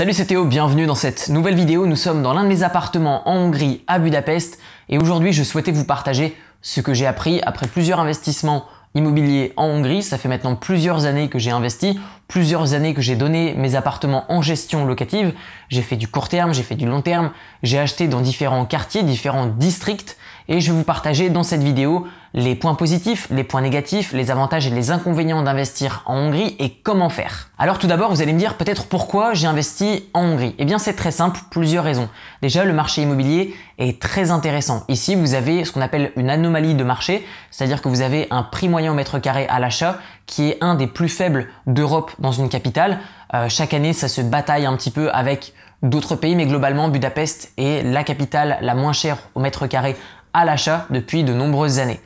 Salut c'est Théo, bienvenue dans cette nouvelle vidéo. Nous sommes dans l'un de mes appartements en Hongrie à Budapest et aujourd'hui je souhaitais vous partager ce que j'ai appris après plusieurs investissements immobiliers en Hongrie. Ça fait maintenant plusieurs années que j'ai investi, plusieurs années que j'ai donné mes appartements en gestion locative. J'ai fait du court terme, j'ai fait du long terme, j'ai acheté dans différents quartiers, différents districts et je vais vous partager dans cette vidéo les points positifs, les points négatifs, les avantages et les inconvénients d'investir en Hongrie et comment faire. Alors tout d'abord, vous allez me dire peut-être pourquoi j'ai investi en Hongrie. Eh bien c'est très simple, plusieurs raisons. Déjà, le marché immobilier est très intéressant. Ici, vous avez ce qu'on appelle une anomalie de marché, c'est-à-dire que vous avez un prix moyen au mètre carré à l'achat qui est un des plus faibles d'Europe dans une capitale. Euh, chaque année, ça se bataille un petit peu avec d'autres pays, mais globalement, Budapest est la capitale la moins chère au mètre carré à l'achat depuis de nombreuses années.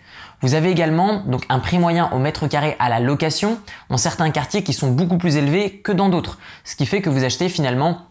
Vous avez également donc un prix moyen au mètre carré à la location dans certains quartiers qui sont beaucoup plus élevés que dans d'autres, ce qui fait que vous achetez finalement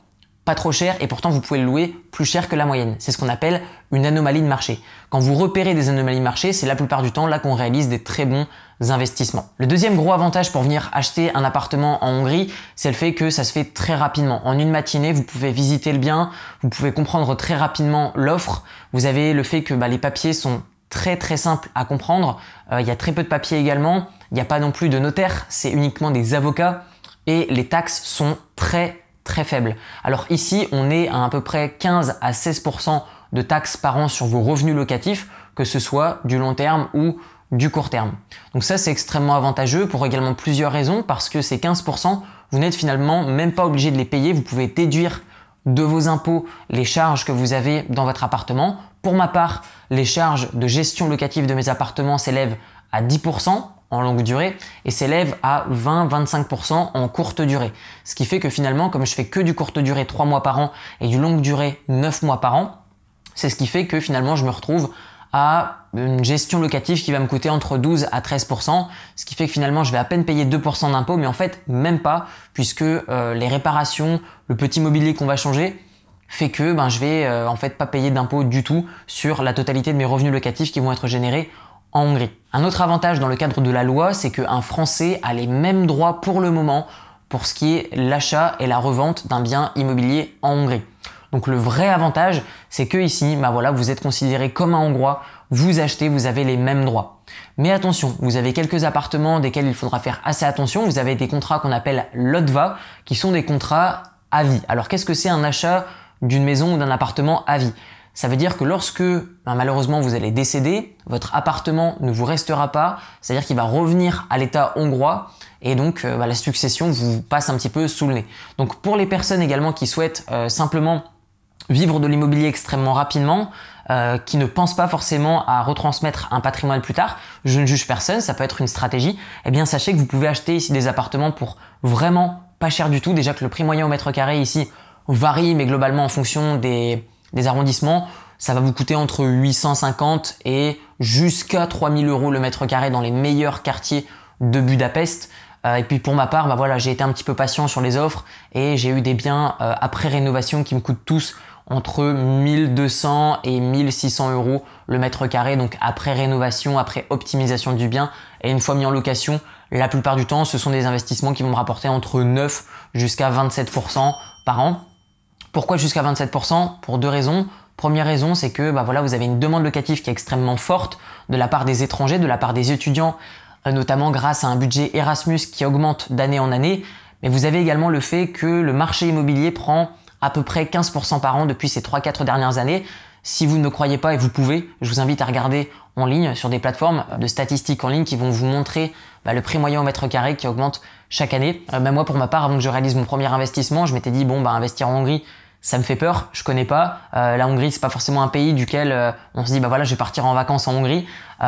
pas trop cher et pourtant vous pouvez le louer plus cher que la moyenne. C'est ce qu'on appelle une anomalie de marché. Quand vous repérez des anomalies de marché, c'est la plupart du temps là qu'on réalise des très bons investissements. Le deuxième gros avantage pour venir acheter un appartement en Hongrie, c'est le fait que ça se fait très rapidement. En une matinée, vous pouvez visiter le bien, vous pouvez comprendre très rapidement l'offre. Vous avez le fait que bah, les papiers sont très très simples à comprendre. Euh, il y a très peu de papiers également. Il n'y a pas non plus de notaire, c'est uniquement des avocats et les taxes sont très très faible. Alors ici, on est à à peu près 15 à 16% de taxes par an sur vos revenus locatifs, que ce soit du long terme ou du court terme. Donc ça, c'est extrêmement avantageux pour également plusieurs raisons, parce que ces 15%, vous n'êtes finalement même pas obligé de les payer, vous pouvez déduire de vos impôts les charges que vous avez dans votre appartement. Pour ma part, les charges de gestion locative de mes appartements s'élèvent à 10%, en longue durée et s'élève à 20-25% en courte durée. Ce qui fait que finalement, comme je fais que du courte durée 3 mois par an et du longue durée 9 mois par an, c'est ce qui fait que finalement je me retrouve à une gestion locative qui va me coûter entre 12 à 13%, ce qui fait que finalement je vais à peine payer 2% d'impôt, mais en fait même pas, puisque euh, les réparations, le petit mobilier qu'on va changer, fait que ben, je vais euh, en fait pas payer d'impôt du tout sur la totalité de mes revenus locatifs qui vont être générés en Hongrie. Un autre avantage dans le cadre de la loi, c'est qu'un Français a les mêmes droits pour le moment pour ce qui est l'achat et la revente d'un bien immobilier en Hongrie. Donc le vrai avantage, c'est que ici, bah voilà, vous êtes considéré comme un Hongrois, vous achetez, vous avez les mêmes droits. Mais attention, vous avez quelques appartements desquels il faudra faire assez attention. Vous avez des contrats qu'on appelle LOTVA, qui sont des contrats à vie. Alors qu'est-ce que c'est un achat d'une maison ou d'un appartement à vie? Ça veut dire que lorsque ben, malheureusement vous allez décéder, votre appartement ne vous restera pas, c'est-à-dire qu'il va revenir à l'état hongrois et donc euh, ben, la succession vous passe un petit peu sous le nez. Donc pour les personnes également qui souhaitent euh, simplement vivre de l'immobilier extrêmement rapidement, euh, qui ne pensent pas forcément à retransmettre un patrimoine plus tard, je ne juge personne, ça peut être une stratégie, eh bien sachez que vous pouvez acheter ici des appartements pour vraiment pas cher du tout, déjà que le prix moyen au mètre carré ici varie, mais globalement en fonction des, arrondissements, ça va vous coûter entre 850 et jusqu'à 3000 euros le mètre carré dans les meilleurs quartiers de Budapest. Euh, et puis pour ma part, bah voilà, j'ai été un petit peu patient sur les offres et j'ai eu des biens euh, après rénovation qui me coûtent tous entre 1200 et 1600 euros le mètre carré, donc après rénovation, après optimisation du bien. Et une fois mis en location, la plupart du temps, ce sont des investissements qui vont me rapporter entre 9 jusqu'à 27% par an. Pourquoi jusqu'à 27% Pour deux raisons. Première raison, c'est que bah voilà, vous avez une demande locative qui est extrêmement forte de la part des étrangers, de la part des étudiants, euh, notamment grâce à un budget Erasmus qui augmente d'année en année. Mais vous avez également le fait que le marché immobilier prend à peu près 15% par an depuis ces 3-4 dernières années. Si vous ne me croyez pas et vous pouvez, je vous invite à regarder en ligne sur des plateformes de statistiques en ligne qui vont vous montrer bah, le prix moyen au mètre carré qui augmente chaque année. Euh, moi, pour ma part, avant que je réalise mon premier investissement, je m'étais dit bon, bah investir en Hongrie, ça me fait peur, je connais pas. Euh, la Hongrie, c'est pas forcément un pays duquel euh, on se dit bah voilà, je vais partir en vacances en Hongrie.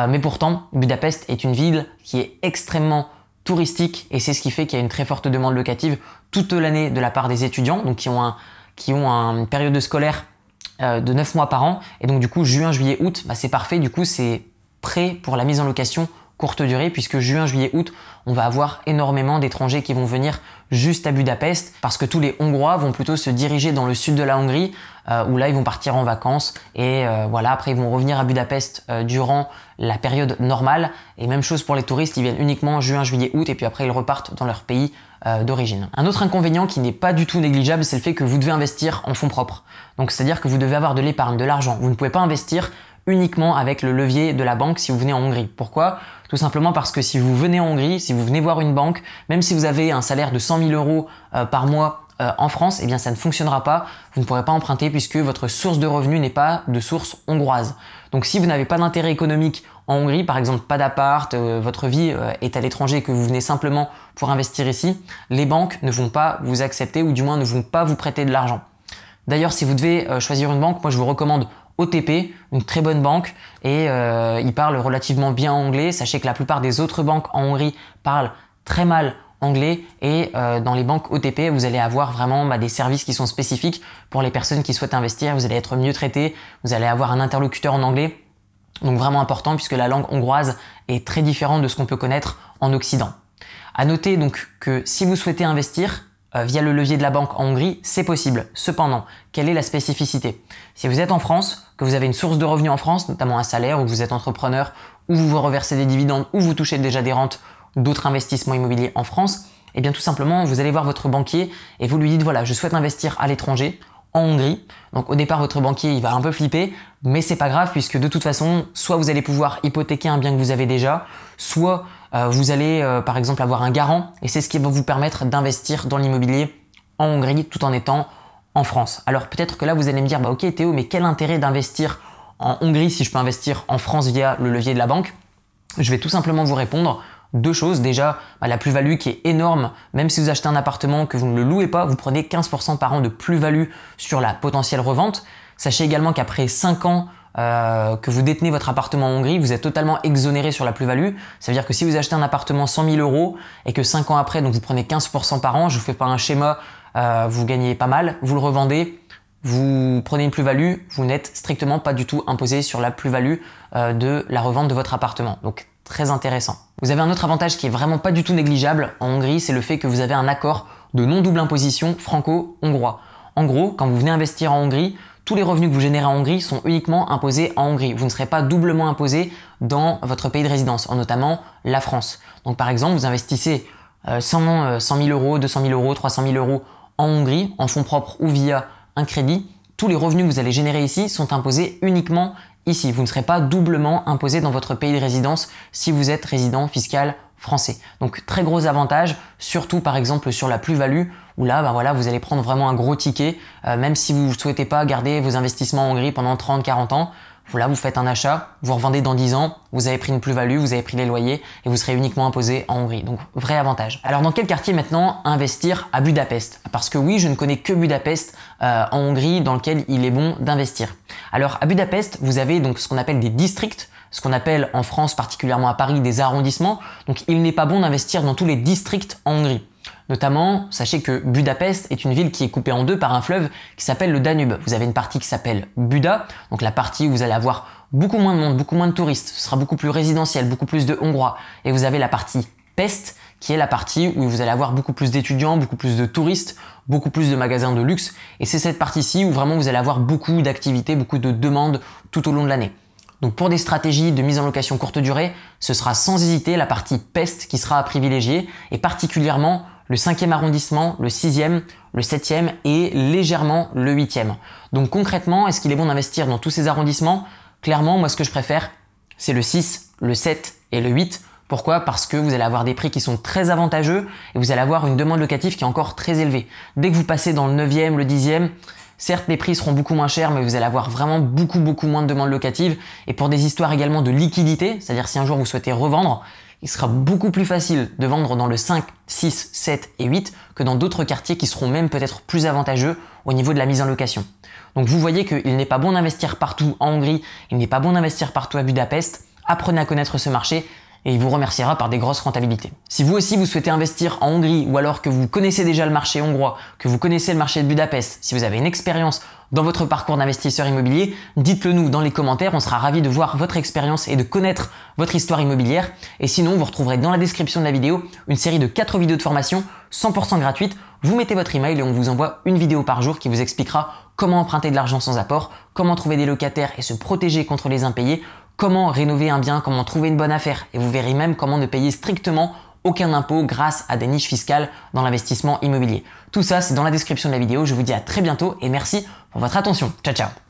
Mais pourtant, Budapest est une ville qui est extrêmement touristique et c'est ce qui fait qu'il y a une très forte demande locative toute l'année de la part des étudiants, donc qui ont un qui ont une période de scolaire de 9 mois par an. Et donc du coup, juin, juillet, août, bah, c'est parfait. Du coup, c'est prêt pour la mise en location courte durée puisque juin, juillet, août, on va avoir énormément d'étrangers qui vont venir juste à Budapest parce que tous les Hongrois vont plutôt se diriger dans le sud de la Hongrie euh, où là ils vont partir en vacances et euh, voilà après ils vont revenir à Budapest euh, durant la période normale et même chose pour les touristes ils viennent uniquement juin, juillet, août et puis après ils repartent dans leur pays d'origine. Un autre inconvénient qui n'est pas du tout négligeable c'est le fait que vous devez investir en fonds propres. Donc c'est-à-dire que vous devez avoir de l'épargne, de l'argent. Vous ne pouvez pas investir uniquement avec le levier de la banque si vous venez en Hongrie. Pourquoi? Tout simplement parce que si vous venez en Hongrie, si vous venez voir une banque, même si vous avez un salaire de 100 000 euros par mois euh, en France, eh bien ça ne fonctionnera pas. Vous ne pourrez pas emprunter puisque votre source de revenus n'est pas de source hongroise. Donc si vous n'avez pas d'intérêt économique en Hongrie, par exemple pas d'appart, euh, votre vie euh, est à l'étranger et que vous venez simplement pour investir ici, les banques ne vont pas vous accepter ou du moins ne vont pas vous prêter de l'argent. D'ailleurs, si vous devez choisir une banque, moi je vous recommande OTP, une très bonne banque, et ils parlent relativement bien anglais. Sachez que la plupart des autres banques en Hongrie parlent très mal anglais et euh, dans les banques OTP vous allez avoir vraiment bah, des services qui sont spécifiques pour les personnes qui souhaitent investir, vous allez être mieux traité, vous allez avoir un interlocuteur en anglais, donc vraiment important puisque la langue hongroise est très différente de ce qu'on peut connaître en Occident. À noter donc que si vous souhaitez investir euh, via le levier de la banque en Hongrie, c'est possible. Cependant, quelle est la spécificité? Si vous êtes en France, que vous avez une source de revenus en France, notamment un salaire, ou vous êtes entrepreneur, ou vous vous reversez des dividendes, ou vous touchez déjà des rentes d'autres investissements immobiliers en France, eh bien tout simplement, vous allez voir votre banquier et vous lui dites voilà, je souhaite investir à l'étranger, en Hongrie. Donc au départ, votre banquier, il va un peu flipper, mais c'est pas grave puisque de toute façon, soit vous allez pouvoir hypothéquer un bien que vous avez déjà, soit euh, vous allez euh, par exemple avoir un garant et c'est ce qui va vous permettre d'investir dans l'immobilier en Hongrie tout en étant en France. Alors peut-être que là vous allez me dire bah OK Théo, mais quel intérêt d'investir en Hongrie si je peux investir en France via le levier de la banque? Je vais tout simplement vous répondre deux choses. Déjà, bah, la plus-value qui est énorme, même si vous achetez un appartement que vous ne le louez pas, vous prenez 15% par an de plus-value sur la potentielle revente. Sachez également qu'après 5 ans euh, que vous détenez votre appartement en Hongrie, vous êtes totalement exonéré sur la plus-value. Ça veut dire que si vous achetez un appartement 100 000 euros et que 5 ans après, donc vous prenez 15% par an, je vous fais pas un schéma, euh, vous gagnez pas mal, vous le revendez, vous prenez une plus-value, vous n'êtes strictement pas du tout imposé sur la plus-value euh, de la revente de votre appartement. Donc très intéressant. Vous avez un autre avantage qui est vraiment pas du tout négligeable en Hongrie, c'est le fait que vous avez un accord de non-double imposition franco-hongrois. En gros, quand vous venez investir en Hongrie, tous les revenus que vous générez en Hongrie sont uniquement imposés en Hongrie. Vous ne serez pas doublement imposé dans votre pays de résidence, notamment la France. Donc par exemple, vous investissez 100, 100 000 euros, 200 000 euros, 300 000 euros en Hongrie, en fonds propres ou via un crédit. Tous les revenus que vous allez générer ici sont imposés uniquement ici. Vous ne serez pas doublement imposé dans votre pays de résidence si vous êtes résident fiscal français. Donc très gros avantage, surtout par exemple sur la plus-value, où là, ben voilà, vous allez prendre vraiment un gros ticket, euh, même si vous ne souhaitez pas garder vos investissements en Hongrie pendant 30-40 ans, voilà, vous faites un achat, vous revendez dans 10 ans, vous avez pris une plus-value, vous avez pris les loyers et vous serez uniquement imposé en Hongrie. Donc vrai avantage. Alors dans quel quartier maintenant investir à Budapest? Parce que oui, je ne connais que Budapest euh, en Hongrie dans lequel il est bon d'investir. Alors à Budapest, vous avez donc ce qu'on appelle des districts ce qu'on appelle en France, particulièrement à Paris, des arrondissements. Donc il n'est pas bon d'investir dans tous les districts en Hongrie. Notamment, sachez que Budapest est une ville qui est coupée en deux par un fleuve qui s'appelle le Danube. Vous avez une partie qui s'appelle Buda, donc la partie où vous allez avoir beaucoup moins de monde, beaucoup moins de touristes, ce sera beaucoup plus résidentiel, beaucoup plus de Hongrois. Et vous avez la partie Pest, qui est la partie où vous allez avoir beaucoup plus d'étudiants, beaucoup plus de touristes, beaucoup plus de magasins de luxe. Et c'est cette partie-ci où vraiment vous allez avoir beaucoup d'activités, beaucoup de demandes tout au long de l'année. Donc pour des stratégies de mise en location courte durée, ce sera sans hésiter la partie peste qui sera à privilégier et particulièrement le 5e arrondissement, le 6e, le 7e et légèrement le 8e. Donc concrètement, est-ce qu'il est bon d'investir dans tous ces arrondissements? Clairement, moi ce que je préfère, c'est le 6, le 7 et le 8. Pourquoi? Parce que vous allez avoir des prix qui sont très avantageux et vous allez avoir une demande locative qui est encore très élevée. Dès que vous passez dans le 9e, le 10e, Certes, les prix seront beaucoup moins chers, mais vous allez avoir vraiment beaucoup, beaucoup moins de demandes locatives. Et pour des histoires également de liquidité, c'est-à-dire si un jour vous souhaitez revendre, il sera beaucoup plus facile de vendre dans le 5, 6, 7 et 8 que dans d'autres quartiers qui seront même peut-être plus avantageux au niveau de la mise en location. Donc vous voyez qu'il n'est pas bon d'investir partout en Hongrie, il n'est pas bon d'investir partout à Budapest. Apprenez à connaître ce marché et il vous remerciera par des grosses rentabilités. Si vous aussi vous souhaitez investir en Hongrie ou alors que vous connaissez déjà le marché hongrois, que vous connaissez le marché de Budapest, si vous avez une expérience dans votre parcours d'investisseur immobilier, dites-le nous dans les commentaires, on sera ravi de voir votre expérience et de connaître votre histoire immobilière. Et sinon, vous retrouverez dans la description de la vidéo une série de 4 vidéos de formation 100% gratuites. Vous mettez votre email et on vous envoie une vidéo par jour qui vous expliquera comment emprunter de l'argent sans apport, comment trouver des locataires et se protéger contre les impayés, comment rénover un bien, comment trouver une bonne affaire. Et vous verrez même comment ne payer strictement aucun impôt grâce à des niches fiscales dans l'investissement immobilier. Tout ça, c'est dans la description de la vidéo. Je vous dis à très bientôt et merci pour votre attention. Ciao ciao